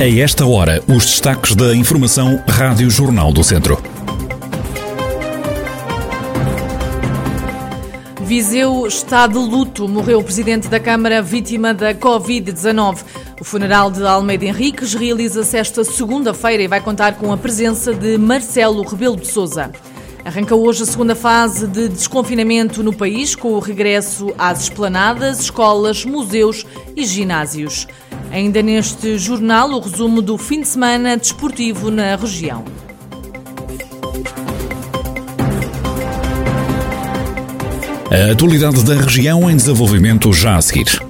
A esta hora, os destaques da Informação Rádio Jornal do Centro. Viseu está de luto. Morreu o presidente da Câmara vítima da Covid-19. O funeral de Almeida Henriques realiza-se esta segunda-feira e vai contar com a presença de Marcelo Rebelo de Souza. Arranca hoje a segunda fase de desconfinamento no país, com o regresso às esplanadas, escolas, museus e ginásios. Ainda neste jornal, o resumo do fim de semana desportivo na região. A atualidade da região em desenvolvimento já a seguir.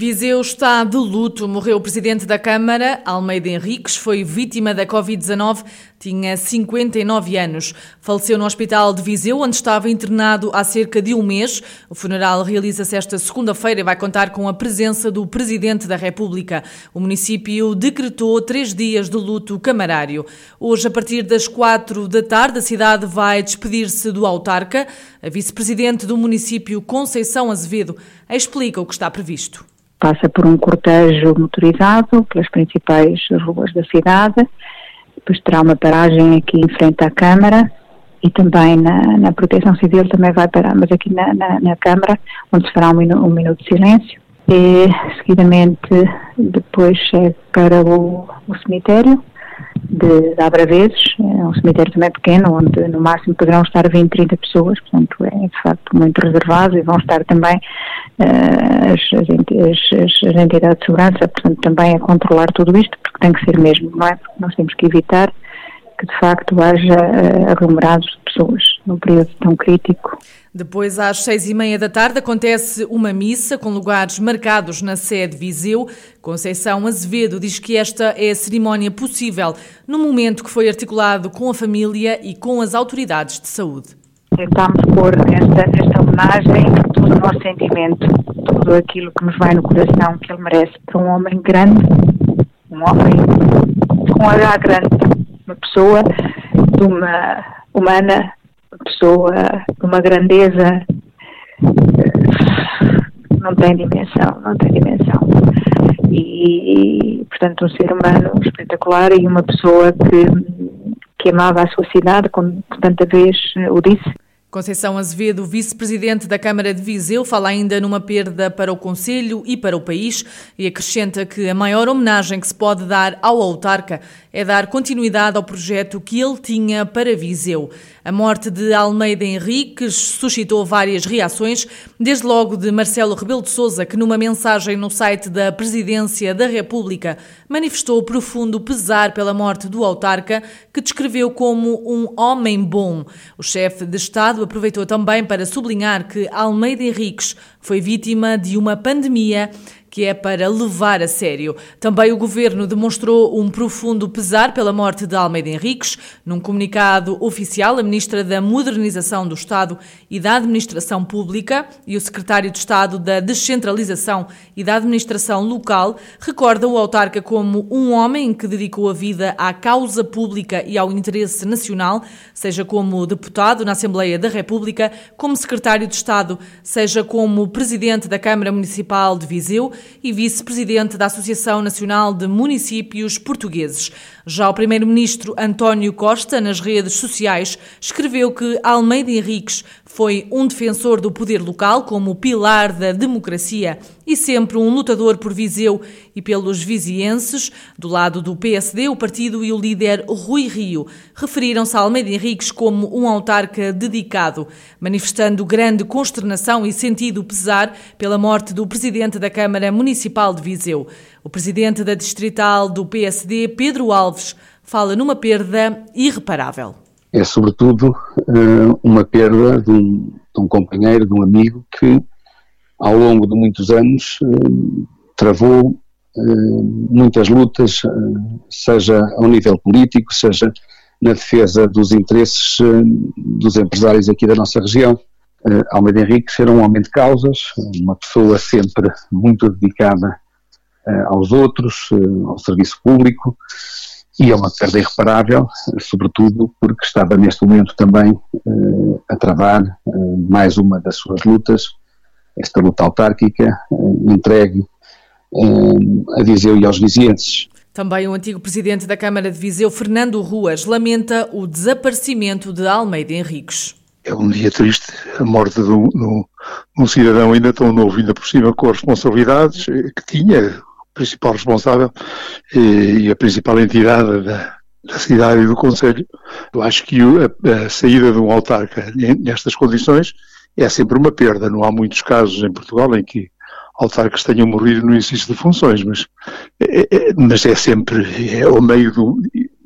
Viseu está de luto. Morreu o presidente da Câmara, Almeida Henriques, foi vítima da Covid-19, tinha 59 anos. Faleceu no hospital de Viseu, onde estava internado há cerca de um mês. O funeral realiza-se esta segunda-feira e vai contar com a presença do presidente da República. O município decretou três dias de luto camarário. Hoje, a partir das quatro da tarde, a cidade vai despedir-se do autarca. A vice-presidente do município, Conceição Azevedo, explica o que está previsto passa por um cortejo motorizado pelas principais ruas da cidade, depois terá uma paragem aqui em frente à Câmara e também na, na Proteção Civil também vai parar, mas aqui na, na, na Câmara, onde se fará um, minu, um minuto de silêncio. E seguidamente depois segue para o, o cemitério de, de Abraveses, é um cemitério também pequeno, onde no máximo poderão estar 20, 30 pessoas, portanto é de facto muito reservado e vão estar também uh, as, as, as, entidades de segurança, portanto também a controlar tudo isto, porque tem que ser mesmo, não é? Porque nós temos que evitar que de facto haja uh, aglomerados de pessoas num período tão crítico. Depois, às seis e meia da tarde, acontece uma missa com lugares marcados na sede Viseu. Conceição Azevedo diz que esta é a cerimónia possível no momento que foi articulado com a família e com as autoridades de saúde. Tentámos pôr nesta, nesta homenagem todo o nosso sentimento, tudo aquilo que nos vai no coração, que ele merece para um homem grande, um homem com H grande, uma pessoa de uma humana, uma pessoa de uma grandeza não tem dimensão, não tem dimensão. E, portanto, um ser humano espetacular e uma pessoa que, que amava a sua cidade, como tanta vez o disse. Conceição Azevedo, vice-presidente da Câmara de Viseu, fala ainda numa perda para o Conselho e para o país e acrescenta que a maior homenagem que se pode dar ao autarca é dar continuidade ao projeto que ele tinha para Viseu. A morte de Almeida Henriques suscitou várias reações, desde logo de Marcelo Rebelo de Sousa, que numa mensagem no site da Presidência da República manifestou profundo pesar pela morte do autarca, que descreveu como um homem bom. O chefe de Estado aproveitou também para sublinhar que Almeida Henriques foi vítima de uma pandemia que é para levar a sério. Também o governo demonstrou um profundo pesar pela morte de Almeida Henriques. Num comunicado oficial, a ministra da Modernização do Estado e da Administração Pública e o secretário de Estado da Descentralização e da Administração Local recorda o autarca como um homem que dedicou a vida à causa pública e ao interesse nacional, seja como deputado na Assembleia da República, como secretário de Estado, seja como presidente da Câmara Municipal de Viseu e vice-presidente da Associação Nacional de Municípios Portugueses. Já o primeiro-ministro António Costa, nas redes sociais, escreveu que Almeida Henriques foi um defensor do poder local como pilar da democracia e sempre um lutador por Viseu e pelos vizienses. Do lado do PSD, o partido e o líder Rui Rio referiram-se a Almeida Henriques como um autarca dedicado, manifestando grande consternação e sentido pesar pela morte do presidente da Câmara Municipal de Viseu. O presidente da distrital do PSD, Pedro Alves, fala numa perda irreparável é sobretudo uh, uma perda de um, de um, companheiro, de um amigo que ao longo de muitos anos uh, travou uh, muitas lutas, seja ao nível político, seja na defesa dos interesses dos empresários aqui da nossa região. Almeida Henrique era um homem de causas, uma pessoa sempre muito dedicada aos outros, ao serviço público, e é uma perda irreparável, sobretudo porque estava neste momento também a travar mais uma das suas lutas, esta luta autárquica, entregue a Viseu e aos vizinhenses. Também o antigo presidente da Câmara de Viseu, Fernando Ruas, lamenta o desaparecimento de Almeida Henriques. É um dia triste, a morte de um, de um cidadão ainda tão novo, ainda por cima com as responsabilidades eh, que tinha, o principal responsável e, eh, e a principal entidade da, da cidade e do Conselho. Eu acho que a, a saída de um autarca nestas condições é sempre uma perda. Não há muitos casos em Portugal em que autarcas tenham morrido no exercício de funções, mas é, é, mas é sempre é ao meio do.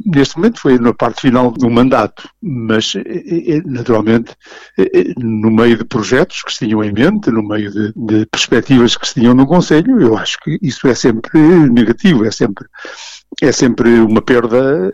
Neste momento foi na parte final do mandato, mas é, é naturalmente é, no meio de projetos que se tinham em mente, no meio de, de perspectivas que se tinham no Conselho, eu acho que isso é sempre negativo, é sempre, é sempre uma perda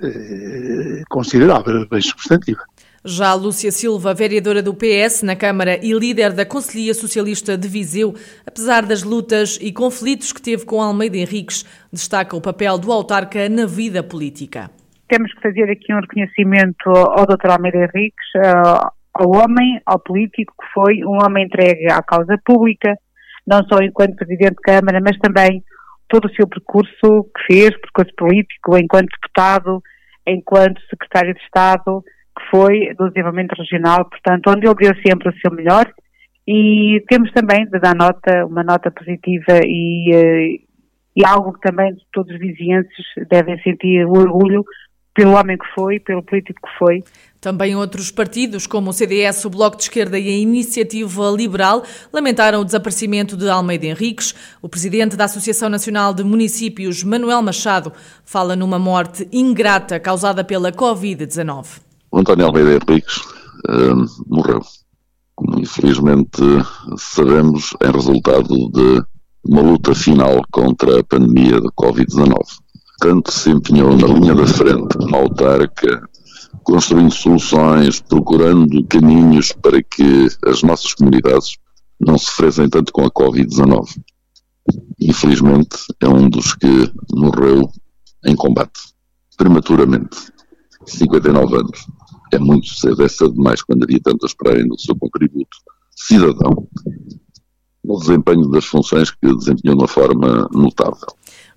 considerável, bem substantiva. Já Lúcia Silva, vereadora do PS na Câmara e líder da Conselhia Socialista de Viseu, apesar das lutas e conflitos que teve com Almeida Henriques, destaca o papel do autarca na vida política. Temos que fazer aqui um reconhecimento ao Dr. Almeida Henriques, ao homem, ao político que foi, um homem entregue à causa pública, não só enquanto Presidente de Câmara, mas também todo o seu percurso que fez, percurso político, enquanto deputado, enquanto Secretário de Estado, que foi do desenvolvimento regional, portanto, onde ele deu sempre o seu melhor e temos também de dar nota, uma nota positiva e, eh, e algo que também todos os vizinhenses devem sentir orgulho pelo homem que foi, pelo político que foi. Também outros partidos, como o CDS, o Bloco de Esquerda e a Iniciativa Liberal, lamentaram o desaparecimento de Almeida Henriques. O presidente da Associação Nacional de Municípios, Manuel Machado, fala numa morte ingrata causada pela Covid-19. O António Almeida Henriques uh, morreu. Como infelizmente sabemos, em resultado de uma luta final contra a pandemia de Covid-19. Tanto se empenhou na linha da frente, na autarca, construindo soluções, procurando caminhos para que as nossas comunidades não sofressem tanto com a Covid-19. Infelizmente, é um dos que morreu em combate, prematuramente, 59 anos é muito cedo, é cedo demais quando havia tanto a esperarem no seu contributo cidadão no desempenho das funções que desempenhou de uma forma notável.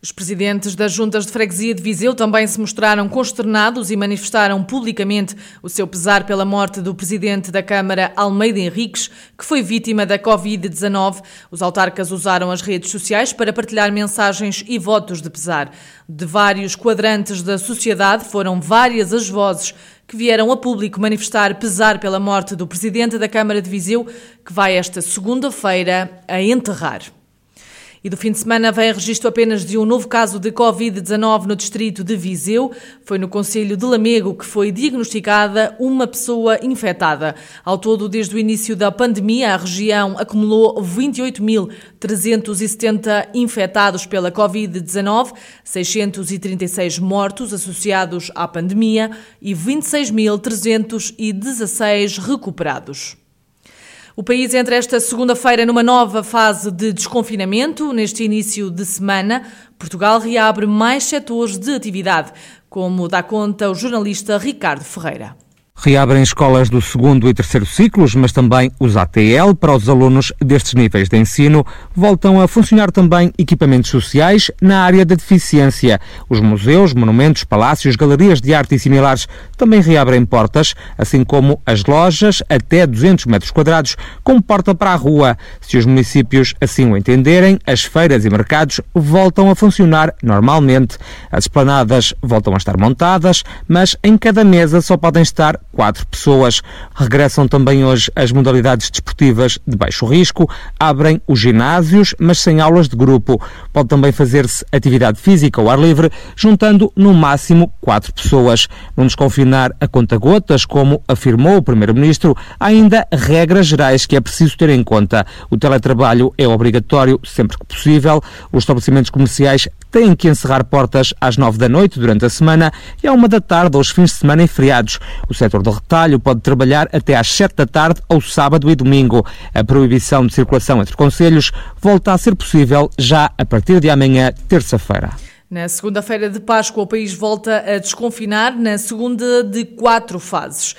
Os presidentes das juntas de freguesia de Viseu também se mostraram consternados e manifestaram publicamente o seu pesar pela morte do presidente da Câmara, Almeida Henriques, que foi vítima da Covid-19. Os autarcas usaram as redes sociais para partilhar mensagens e votos de pesar. De vários quadrantes da sociedade, foram várias as vozes que vieram a público manifestar pesar pela morte do presidente da Câmara de Viseu, que vai esta segunda-feira a enterrar. E do fim de semana vem registro apenas de um novo caso de Covid-19 no distrito de Viseu. Foi no Conselho de Lamego que foi diagnosticada uma pessoa infectada. Ao todo, desde o início da pandemia, a região acumulou 28.370 infectados pela Covid-19, 636 mortos associados à pandemia e 26.316 recuperados. O país entra esta segunda-feira numa nova fase de desconfinamento. Neste início de semana, Portugal reabre mais setores de atividade, como dá conta o jornalista Ricardo Ferreira. Reabrem escolas do segundo e terceiro ciclos, mas também os ATL para os alunos destes níveis de ensino. Voltam a funcionar também equipamentos sociais na área da deficiência. Os museus, monumentos, palácios, galerias de arte e similares também reabrem portas, assim como as lojas até 200 metros quadrados, com porta para a rua. Se os municípios assim o entenderem, as feiras e mercados voltam a funcionar normalmente. As esplanadas voltam a estar montadas, mas em cada mesa só podem estar quatro pessoas. Regressam também hoje as modalidades desportivas de baixo risco, abrem os ginásios, mas sem aulas de grupo. Pode também fazer-se atividade física ao ar livre, juntando no máximo quatro pessoas. Vão desconfinar a conta-gotas, como afirmou o Primeiro-Ministro, ainda regras gerais que é preciso ter em conta. O teletrabalho é obrigatório sempre que possível. Os estabelecimentos comerciais têm que encerrar portas às nove da noite durante a semana e à uma da tarde aos fins de semana e feriados. O setor do retalho pode trabalhar até às 7 da tarde ao sábado e domingo. A proibição de circulação entre conselhos volta a ser possível já a partir de amanhã, terça-feira. Na segunda-feira de Páscoa, o país volta a desconfinar na segunda de quatro fases.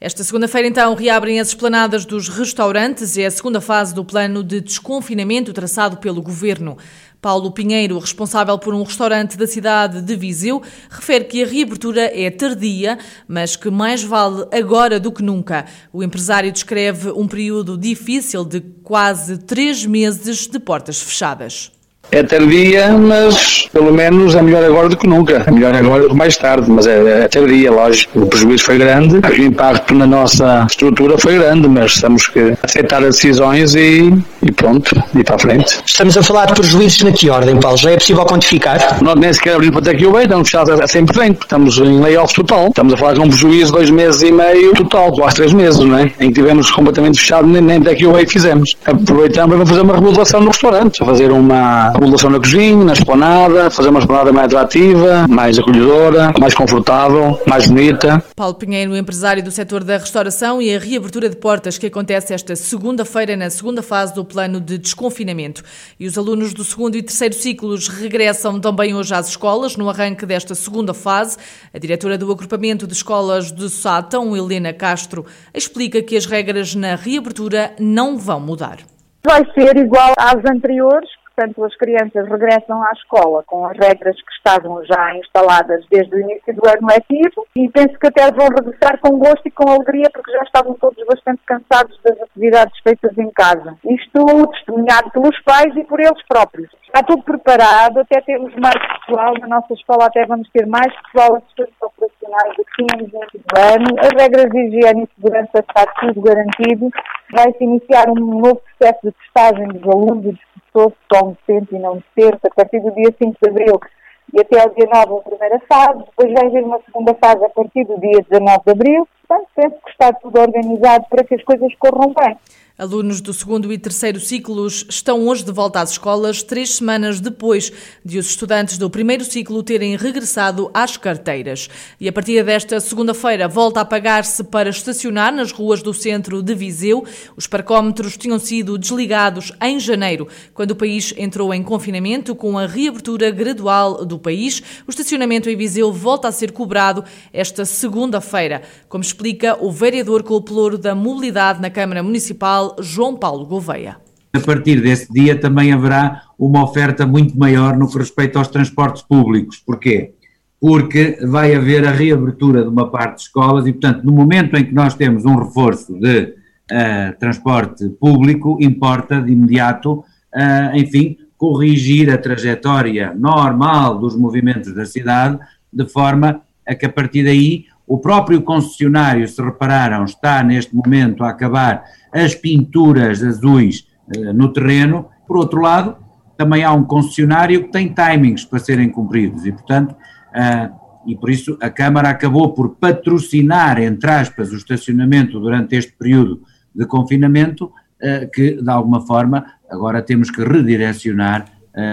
Esta segunda-feira, então, reabrem as esplanadas dos restaurantes e é a segunda fase do plano de desconfinamento traçado pelo governo. Paulo Pinheiro, responsável por um restaurante da cidade de Viseu, refere que a reabertura é tardia, mas que mais vale agora do que nunca. O empresário descreve um período difícil de quase três meses de portas fechadas. É tardia, mas pelo menos é melhor agora do que nunca. É melhor agora do que mais tarde, mas é, é tardia, lógico. O prejuízo foi grande, o impacto na nossa estrutura foi grande, mas temos que aceitar as decisões e, e pronto, e para a frente. Estamos a falar de prejuízos na que ordem, Paulo? Já é possível quantificar? Nós nem sequer abrimos para o bem, estamos fechados a 100%, estamos em layoff total. Estamos a falar de um prejuízo de dois meses e meio total, quase três meses, não é? Em que tivemos completamente fechado, nem, nem take away fizemos. Aproveitamos para fazer uma remodelação no restaurante, fazer uma remodelação na cozinha, na esplanada, fazer uma esplanada mais atrativa, mais acolhedora, mais confortável, mais bonita. Paulo Pinheiro, empresário do setor da restauração e a reabertura de portas que acontece esta segunda-feira na segunda fase do plano de desconfinamento. E os alunos do segundo e terceiro ciclos regressam também hoje às escolas no arranque desta segunda fase. A diretora do agrupamento de escolas de Sátão, Helena Castro, explica que as regras na reabertura não vão mudar. Vai ser igual às anteriores, portanto, as crianças regressam à escola com as regras que estavam já instaladas desde o início do ano letivo e penso que até vão regressar com gosto e com alegria porque já estavam todos bastante cansados das atividades feitas em casa. Isto testemunhado pelos pais e por eles próprios. Está tudo preparado, até temos mais pessoal, na nossa escola até vamos ter mais pessoal assistentes operacionais do que tínhamos do ano. As regras de higiene e segurança está tudo garantido. Vai-se iniciar um novo processo de testagem dos alunos e dos professores, só docente e não docente, a partir do dia 5 de abril e até ao dia 9 a primeira fase, depois vai haver uma segunda fase a partir do dia 19 de abril. Portanto, penso que está tudo organizado para que as coisas corram bem. Alunos do segundo e terceiro ciclos estão hoje de volta às escolas, três semanas depois de os estudantes do primeiro ciclo terem regressado às carteiras. E a partir desta segunda-feira volta a pagar-se para estacionar nas ruas do centro de Viseu. Os parcómetros tinham sido desligados em janeiro, quando o país entrou em confinamento com a reabertura gradual do país. O estacionamento em Viseu volta a ser cobrado esta segunda-feira, como explica o vereador com o pelouro da mobilidade na Câmara Municipal João Paulo Gouveia. A partir desse dia também haverá uma oferta muito maior no que respeita aos transportes públicos. Porquê? Porque vai haver a reabertura de uma parte de escolas e, portanto, no momento em que nós temos um reforço de uh, transporte público, importa de imediato, uh, enfim, corrigir a trajetória normal dos movimentos da cidade, de forma a que a partir daí o próprio concessionário, se repararam, está neste momento a acabar as pinturas azuis uh, no terreno. Por outro lado, também há um concessionário que tem timings para serem cumpridos e, portanto, uh, e por isso a Câmara acabou por patrocinar, entre aspas, o estacionamento durante este período de confinamento, uh, que de alguma forma agora temos que redirecionar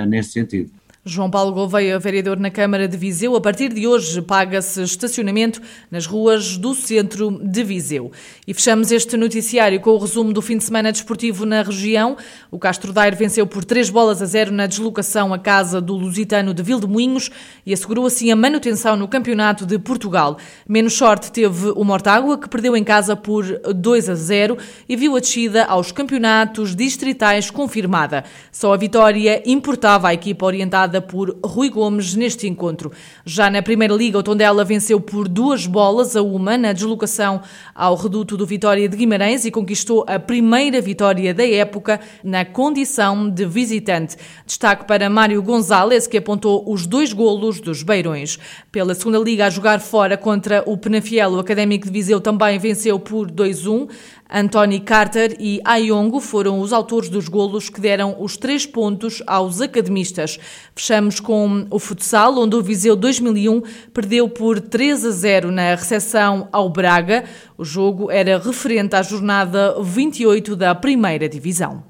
nesse sentido. João Paulo Gouveia, vereador na Câmara de Viseu, a partir de hoje paga-se estacionamento nas ruas do centro de Viseu. E fechamos este noticiário com o resumo do fim de semana desportivo na região. O Castro Daire venceu por três bolas a zero na deslocação à casa do Lusitano de Vildemoinhos e assegurou assim a manutenção no Campeonato de Portugal. Menos sorte teve o Mortágua, que perdeu em casa por 2 a 0 e viu a descida aos campeonatos distritais confirmada. Só a vitória importava à equipa orientada por Rui Gomes neste encontro. Já na Primeira Liga, o Tondela venceu por duas bolas a uma na deslocação ao reduto do Vitória de Guimarães e conquistou a primeira vitória da época na condição de visitante. Destaque para Mário Gonzalez, que apontou os dois golos dos Beirões. Pela Segunda Liga, a jogar fora contra o Penafiel, o Académico de Viseu também venceu por 2-1. Anthony Carter e Ayongo foram os autores dos golos que deram os três pontos aos academistas. Fechamos com o futsal, onde o Viseu 2001 perdeu por 3 a 0 na recepção ao Braga. O jogo era referente à jornada 28 da primeira divisão.